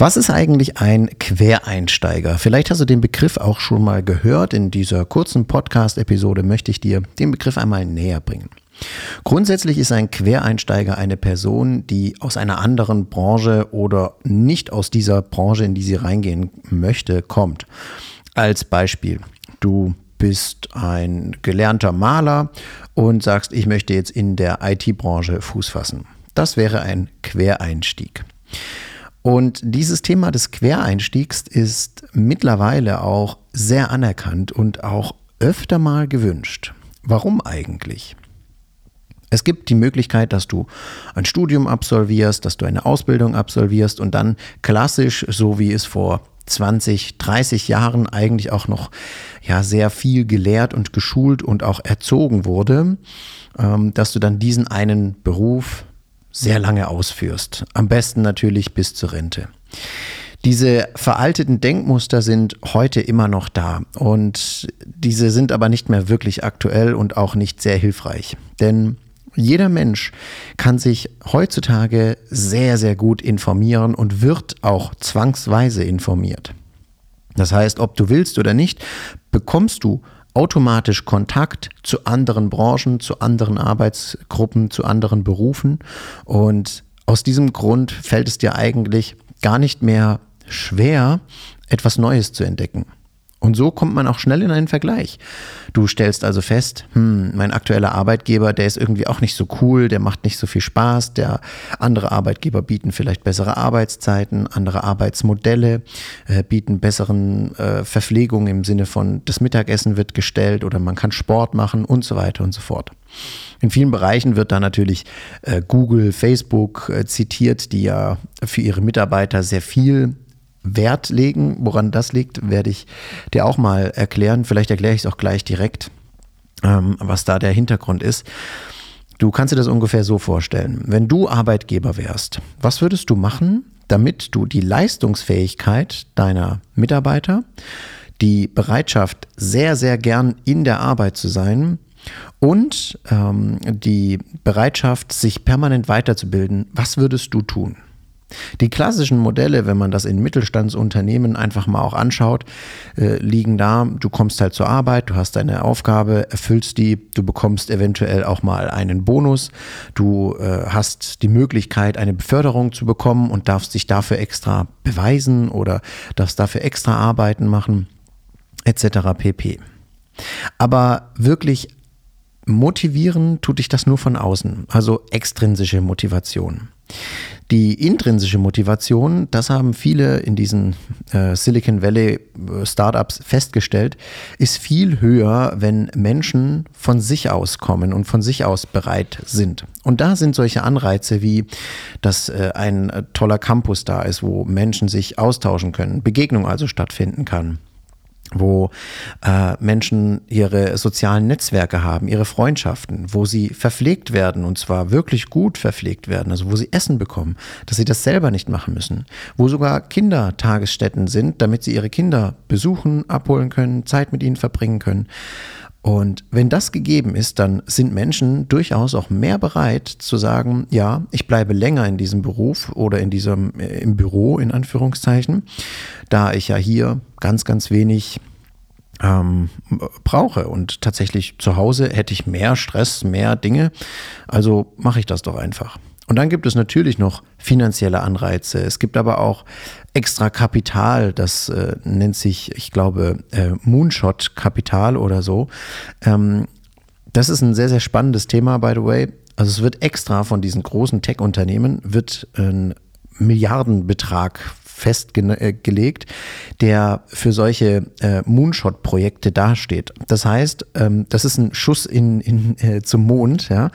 Was ist eigentlich ein Quereinsteiger? Vielleicht hast du den Begriff auch schon mal gehört. In dieser kurzen Podcast-Episode möchte ich dir den Begriff einmal näher bringen. Grundsätzlich ist ein Quereinsteiger eine Person, die aus einer anderen Branche oder nicht aus dieser Branche, in die sie reingehen möchte, kommt. Als Beispiel, du bist ein gelernter Maler und sagst, ich möchte jetzt in der IT-Branche Fuß fassen. Das wäre ein Quereinstieg. Und dieses Thema des Quereinstiegs ist mittlerweile auch sehr anerkannt und auch öfter mal gewünscht. Warum eigentlich? Es gibt die Möglichkeit, dass du ein Studium absolvierst, dass du eine Ausbildung absolvierst und dann klassisch, so wie es vor 20, 30 Jahren eigentlich auch noch ja sehr viel gelehrt und geschult und auch erzogen wurde, ähm, dass du dann diesen einen Beruf sehr lange ausführst. Am besten natürlich bis zur Rente. Diese veralteten Denkmuster sind heute immer noch da und diese sind aber nicht mehr wirklich aktuell und auch nicht sehr hilfreich. Denn jeder Mensch kann sich heutzutage sehr, sehr gut informieren und wird auch zwangsweise informiert. Das heißt, ob du willst oder nicht, bekommst du automatisch Kontakt zu anderen Branchen, zu anderen Arbeitsgruppen, zu anderen Berufen. Und aus diesem Grund fällt es dir eigentlich gar nicht mehr schwer, etwas Neues zu entdecken. Und so kommt man auch schnell in einen Vergleich. Du stellst also fest, hm, mein aktueller Arbeitgeber, der ist irgendwie auch nicht so cool, der macht nicht so viel Spaß, der andere Arbeitgeber bieten vielleicht bessere Arbeitszeiten, andere Arbeitsmodelle, äh, bieten besseren äh, Verpflegung im Sinne von das Mittagessen wird gestellt oder man kann Sport machen und so weiter und so fort. In vielen Bereichen wird da natürlich äh, Google, Facebook äh, zitiert, die ja für ihre Mitarbeiter sehr viel Wert legen. Woran das liegt, werde ich dir auch mal erklären. Vielleicht erkläre ich es auch gleich direkt, ähm, was da der Hintergrund ist. Du kannst dir das ungefähr so vorstellen. Wenn du Arbeitgeber wärst, was würdest du machen, damit du die Leistungsfähigkeit deiner Mitarbeiter, die Bereitschaft, sehr, sehr gern in der Arbeit zu sein und ähm, die Bereitschaft, sich permanent weiterzubilden, was würdest du tun? Die klassischen Modelle, wenn man das in Mittelstandsunternehmen einfach mal auch anschaut, äh, liegen da, du kommst halt zur Arbeit, du hast deine Aufgabe, erfüllst die, du bekommst eventuell auch mal einen Bonus, du äh, hast die Möglichkeit, eine Beförderung zu bekommen und darfst dich dafür extra beweisen oder darfst dafür extra Arbeiten machen, etc. pp. Aber wirklich motivieren tut dich das nur von außen, also extrinsische Motivation. Die intrinsische Motivation, das haben viele in diesen äh, Silicon Valley äh, Startups festgestellt, ist viel höher, wenn Menschen von sich aus kommen und von sich aus bereit sind. Und da sind solche Anreize wie, dass äh, ein äh, toller Campus da ist, wo Menschen sich austauschen können, Begegnung also stattfinden kann wo äh, Menschen ihre sozialen Netzwerke haben, ihre Freundschaften, wo sie verpflegt werden und zwar wirklich gut verpflegt werden, also wo sie Essen bekommen, dass sie das selber nicht machen müssen, wo sogar Kindertagesstätten sind, damit sie ihre Kinder besuchen, abholen können, Zeit mit ihnen verbringen können. Und wenn das gegeben ist, dann sind Menschen durchaus auch mehr bereit zu sagen, ja, ich bleibe länger in diesem Beruf oder in diesem äh, im Büro in Anführungszeichen, da ich ja hier ganz, ganz wenig ähm, brauche. Und tatsächlich zu Hause hätte ich mehr Stress, mehr Dinge. Also mache ich das doch einfach. Und dann gibt es natürlich noch finanzielle Anreize. Es gibt aber auch extra Kapital, das äh, nennt sich, ich glaube, äh, Moonshot-Kapital oder so. Ähm, das ist ein sehr, sehr spannendes Thema, by the way. Also es wird extra von diesen großen Tech-Unternehmen, wird ein Milliardenbetrag festgelegt, der für solche äh, Moonshot-Projekte dasteht. Das heißt, ähm, das ist ein Schuss in, in, äh, zum Mond. Ja?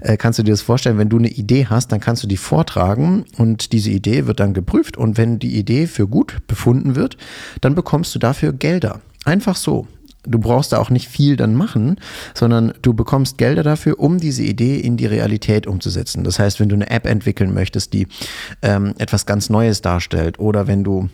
Äh, kannst du dir das vorstellen, wenn du eine Idee hast, dann kannst du die vortragen und diese Idee wird dann geprüft und wenn die Idee für gut befunden wird, dann bekommst du dafür Gelder. Einfach so du brauchst da auch nicht viel dann machen, sondern du bekommst Gelder dafür, um diese Idee in die Realität umzusetzen. Das heißt, wenn du eine App entwickeln möchtest, die ähm, etwas ganz Neues darstellt oder wenn du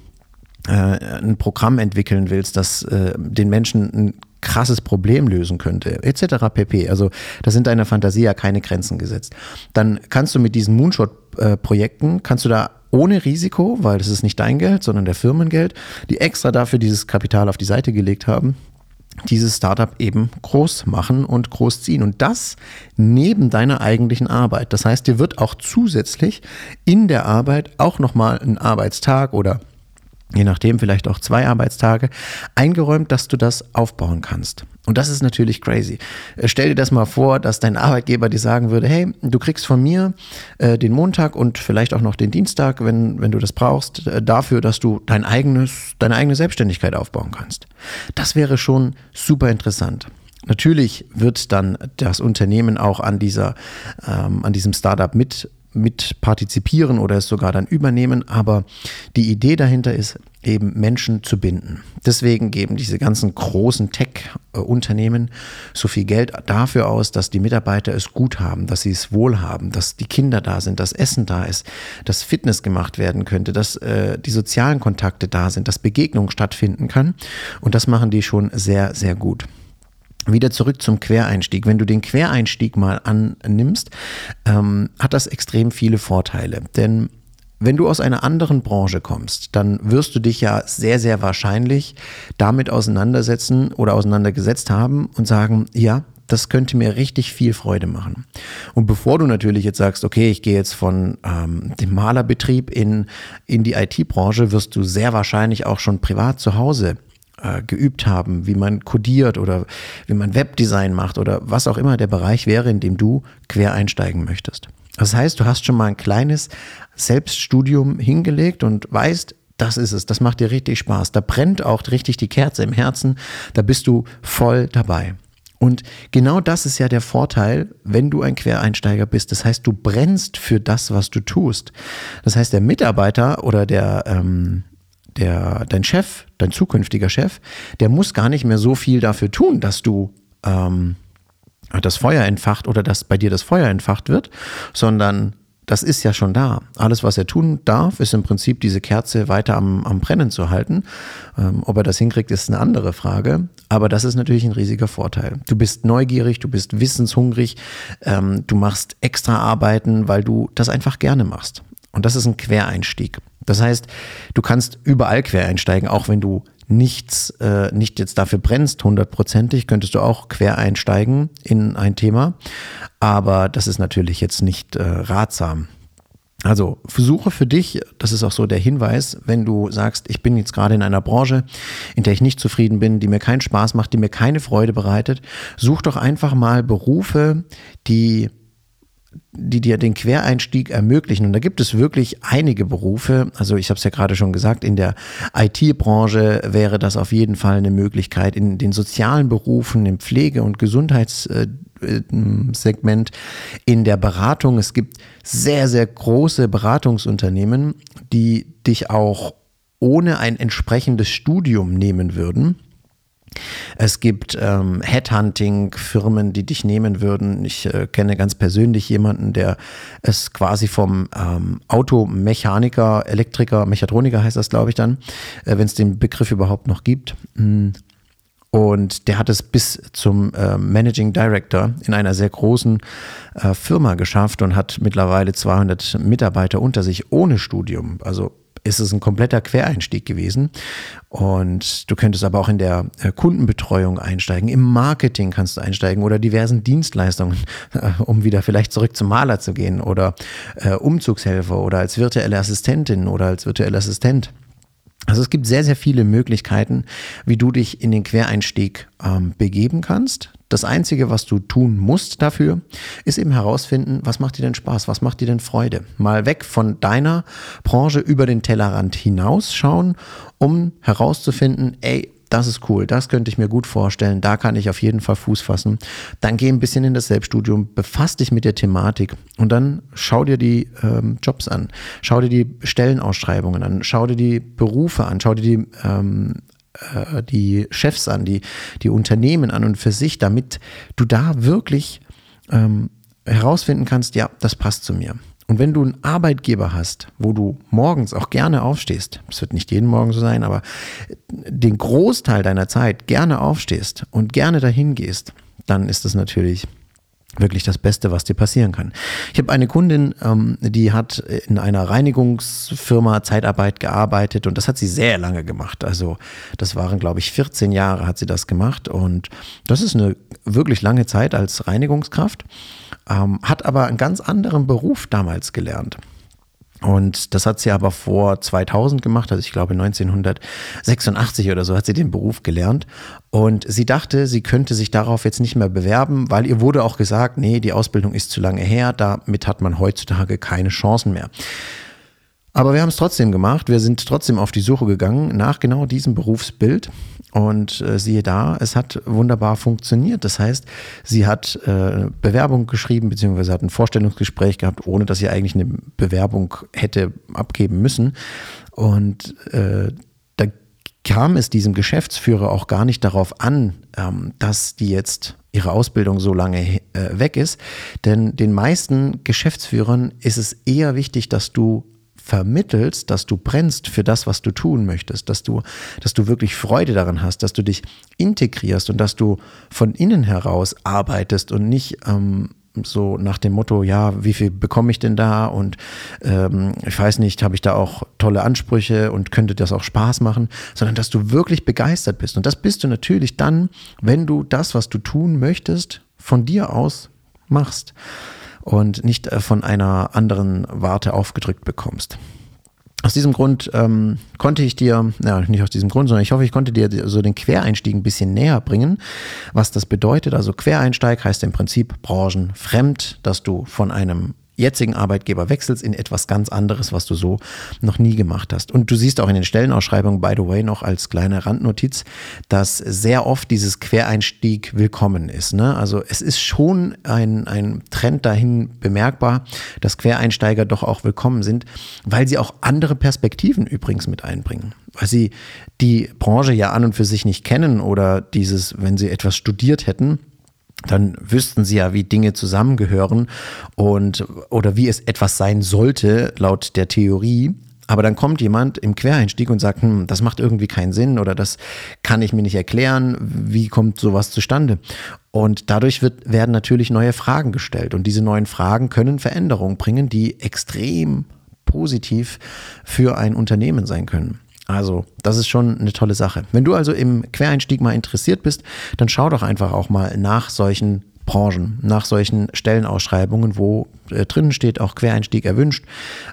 äh, ein Programm entwickeln willst, das äh, den Menschen ein krasses Problem lösen könnte, etc. pp. Also da sind deiner Fantasie ja keine Grenzen gesetzt. Dann kannst du mit diesen Moonshot-Projekten, kannst du da ohne Risiko, weil das ist nicht dein Geld, sondern der Firmengeld, die extra dafür dieses Kapital auf die Seite gelegt haben, dieses Startup eben groß machen und groß ziehen. Und das neben deiner eigentlichen Arbeit. Das heißt, dir wird auch zusätzlich in der Arbeit auch nochmal ein Arbeitstag oder je nachdem vielleicht auch zwei Arbeitstage, eingeräumt, dass du das aufbauen kannst. Und das ist natürlich crazy. Äh, stell dir das mal vor, dass dein Arbeitgeber dir sagen würde, hey, du kriegst von mir äh, den Montag und vielleicht auch noch den Dienstag, wenn, wenn du das brauchst, äh, dafür, dass du dein eigenes, deine eigene Selbstständigkeit aufbauen kannst. Das wäre schon super interessant. Natürlich wird dann das Unternehmen auch an dieser, ähm, an diesem Startup mit mit partizipieren oder es sogar dann übernehmen. Aber die Idee dahinter ist eben Menschen zu binden. Deswegen geben diese ganzen großen Tech-Unternehmen so viel Geld dafür aus, dass die Mitarbeiter es gut haben, dass sie es wohl haben, dass die Kinder da sind, dass Essen da ist, dass Fitness gemacht werden könnte, dass äh, die sozialen Kontakte da sind, dass Begegnung stattfinden kann. Und das machen die schon sehr, sehr gut. Wieder zurück zum Quereinstieg. Wenn du den Quereinstieg mal annimmst, ähm, hat das extrem viele Vorteile. Denn wenn du aus einer anderen Branche kommst, dann wirst du dich ja sehr, sehr wahrscheinlich damit auseinandersetzen oder auseinandergesetzt haben und sagen, ja, das könnte mir richtig viel Freude machen. Und bevor du natürlich jetzt sagst, okay, ich gehe jetzt von ähm, dem Malerbetrieb in, in die IT-Branche, wirst du sehr wahrscheinlich auch schon privat zu Hause äh, geübt haben, wie man codiert oder wie man Webdesign macht oder was auch immer der Bereich wäre, in dem du quer einsteigen möchtest. Das heißt, du hast schon mal ein kleines Selbststudium hingelegt und weißt, das ist es, das macht dir richtig Spaß. Da brennt auch richtig die Kerze im Herzen, da bist du voll dabei. Und genau das ist ja der Vorteil, wenn du ein Quereinsteiger bist. Das heißt, du brennst für das, was du tust. Das heißt, der Mitarbeiter oder der, ähm, der, dein Chef, dein zukünftiger Chef, der muss gar nicht mehr so viel dafür tun, dass du ähm, das Feuer entfacht oder dass bei dir das Feuer entfacht wird, sondern das ist ja schon da. Alles, was er tun darf, ist im Prinzip diese Kerze weiter am, am Brennen zu halten. Ähm, ob er das hinkriegt, ist eine andere Frage. Aber das ist natürlich ein riesiger Vorteil. Du bist neugierig, du bist wissenshungrig, ähm, du machst extra Arbeiten, weil du das einfach gerne machst. Und das ist ein Quereinstieg. Das heißt, du kannst überall quer einsteigen, auch wenn du nichts, äh, nicht jetzt dafür brennst, hundertprozentig, könntest du auch quer einsteigen in ein Thema. Aber das ist natürlich jetzt nicht äh, ratsam. Also versuche für dich, das ist auch so der Hinweis, wenn du sagst, ich bin jetzt gerade in einer Branche, in der ich nicht zufrieden bin, die mir keinen Spaß macht, die mir keine Freude bereitet, such doch einfach mal Berufe, die die dir den Quereinstieg ermöglichen. Und da gibt es wirklich einige Berufe. Also ich habe es ja gerade schon gesagt, in der IT-Branche wäre das auf jeden Fall eine Möglichkeit. In den sozialen Berufen, im Pflege- und Gesundheitssegment, in der Beratung. Es gibt sehr, sehr große Beratungsunternehmen, die dich auch ohne ein entsprechendes Studium nehmen würden es gibt ähm, Headhunting-Firmen, die dich nehmen würden. Ich äh, kenne ganz persönlich jemanden, der es quasi vom ähm, Automechaniker, Elektriker, Mechatroniker heißt das, glaube ich dann, äh, wenn es den Begriff überhaupt noch gibt. Mm. Und der hat es bis zum äh, Managing Director in einer sehr großen äh, Firma geschafft und hat mittlerweile 200 Mitarbeiter unter sich ohne Studium. Also ist es ein kompletter Quereinstieg gewesen. Und du könntest aber auch in der äh, Kundenbetreuung einsteigen, im Marketing kannst du einsteigen oder diversen Dienstleistungen, um wieder vielleicht zurück zum Maler zu gehen oder äh, Umzugshelfer oder als virtuelle Assistentin oder als virtueller Assistent. Also es gibt sehr, sehr viele Möglichkeiten, wie du dich in den Quereinstieg ähm, begeben kannst. Das Einzige, was du tun musst dafür, ist eben herausfinden, was macht dir denn Spaß, was macht dir denn Freude. Mal weg von deiner Branche über den Tellerrand hinausschauen, um herauszufinden, ey, das ist cool, das könnte ich mir gut vorstellen, da kann ich auf jeden Fall Fuß fassen. Dann geh ein bisschen in das Selbststudium, befass dich mit der Thematik und dann schau dir die ähm, Jobs an, schau dir die Stellenausschreibungen an, schau dir die Berufe an, schau dir die ähm, äh, die Chefs an, die, die Unternehmen an und für sich, damit du da wirklich ähm, herausfinden kannst, ja, das passt zu mir. Und wenn du einen Arbeitgeber hast, wo du morgens auch gerne aufstehst, es wird nicht jeden Morgen so sein, aber den Großteil deiner Zeit gerne aufstehst und gerne dahin gehst, dann ist das natürlich wirklich das Beste, was dir passieren kann. Ich habe eine Kundin, ähm, die hat in einer Reinigungsfirma Zeitarbeit gearbeitet und das hat sie sehr lange gemacht. Also das waren, glaube ich, 14 Jahre hat sie das gemacht und das ist eine wirklich lange Zeit als Reinigungskraft, ähm, hat aber einen ganz anderen Beruf damals gelernt. Und das hat sie aber vor 2000 gemacht, also ich glaube 1986 oder so hat sie den Beruf gelernt. Und sie dachte, sie könnte sich darauf jetzt nicht mehr bewerben, weil ihr wurde auch gesagt, nee, die Ausbildung ist zu lange her, damit hat man heutzutage keine Chancen mehr. Aber wir haben es trotzdem gemacht. Wir sind trotzdem auf die Suche gegangen nach genau diesem Berufsbild. Und äh, siehe da, es hat wunderbar funktioniert. Das heißt, sie hat äh, Bewerbung geschrieben, beziehungsweise hat ein Vorstellungsgespräch gehabt, ohne dass sie eigentlich eine Bewerbung hätte abgeben müssen. Und äh, da kam es diesem Geschäftsführer auch gar nicht darauf an, ähm, dass die jetzt ihre Ausbildung so lange äh, weg ist. Denn den meisten Geschäftsführern ist es eher wichtig, dass du vermittelst, dass du brennst für das, was du tun möchtest, dass du, dass du wirklich Freude daran hast, dass du dich integrierst und dass du von innen heraus arbeitest und nicht ähm, so nach dem Motto, ja, wie viel bekomme ich denn da und ähm, ich weiß nicht, habe ich da auch tolle Ansprüche und könnte das auch Spaß machen, sondern dass du wirklich begeistert bist. Und das bist du natürlich dann, wenn du das, was du tun möchtest, von dir aus machst und nicht äh, von einer anderen Warte aufgedrückt bekommst. Aus diesem Grund ähm, konnte ich dir, ja, nicht aus diesem Grund, sondern ich hoffe, ich konnte dir so den Quereinstieg ein bisschen näher bringen, was das bedeutet. Also Quereinsteig heißt im Prinzip branchenfremd, dass du von einem jetzigen Arbeitgeber wechselst in etwas ganz anderes, was du so noch nie gemacht hast. Und du siehst auch in den Stellenausschreibungen, by the way, noch als kleine Randnotiz, dass sehr oft dieses Quereinstieg willkommen ist. Ne? Also es ist schon ein, ein Trend dahin bemerkbar, dass Quereinsteiger doch auch willkommen sind, weil sie auch andere Perspektiven übrigens mit einbringen. Weil sie die Branche ja an und für sich nicht kennen oder dieses, wenn sie etwas studiert hätten, dann wüssten sie ja, wie Dinge zusammengehören und oder wie es etwas sein sollte laut der Theorie. Aber dann kommt jemand im Quereinstieg und sagt, hm, das macht irgendwie keinen Sinn oder das kann ich mir nicht erklären. Wie kommt sowas zustande? Und dadurch wird, werden natürlich neue Fragen gestellt. Und diese neuen Fragen können Veränderungen bringen, die extrem positiv für ein Unternehmen sein können. Also, das ist schon eine tolle Sache. Wenn du also im Quereinstieg mal interessiert bist, dann schau doch einfach auch mal nach solchen Branchen, nach solchen Stellenausschreibungen, wo äh, drinnen steht auch Quereinstieg erwünscht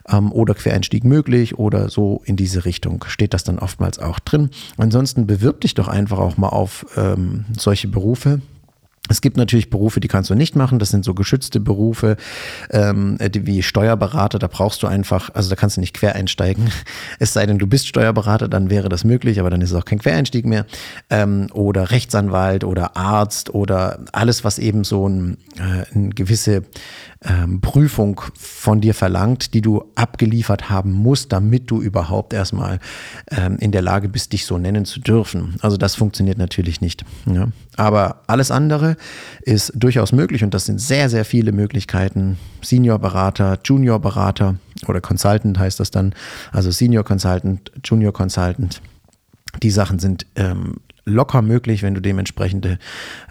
ähm, oder Quereinstieg möglich oder so in diese Richtung steht das dann oftmals auch drin. Ansonsten bewirb dich doch einfach auch mal auf ähm, solche Berufe. Es gibt natürlich Berufe, die kannst du nicht machen. Das sind so geschützte Berufe ähm, wie Steuerberater. Da brauchst du einfach, also da kannst du nicht quer einsteigen. Es sei denn, du bist Steuerberater, dann wäre das möglich, aber dann ist es auch kein Quereinstieg mehr. Ähm, oder Rechtsanwalt oder Arzt oder alles, was eben so ein, äh, eine gewisse ähm, Prüfung von dir verlangt, die du abgeliefert haben musst, damit du überhaupt erstmal ähm, in der Lage bist, dich so nennen zu dürfen. Also das funktioniert natürlich nicht. Ja. Aber alles andere ist durchaus möglich und das sind sehr, sehr viele Möglichkeiten. Senior-Berater, Junior-Berater oder Consultant heißt das dann. Also Senior Consultant, Junior Consultant. Die Sachen sind ähm, locker möglich, wenn du dementsprechende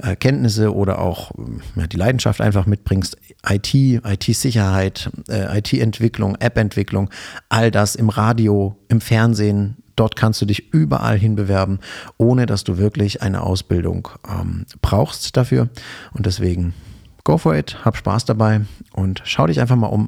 äh, Kenntnisse oder auch ja, die Leidenschaft einfach mitbringst. IT, IT-Sicherheit, äh, IT-Entwicklung, App-Entwicklung, all das im Radio, im Fernsehen. Dort kannst du dich überall hin bewerben, ohne dass du wirklich eine Ausbildung ähm, brauchst dafür. Und deswegen go for it, hab Spaß dabei und schau dich einfach mal um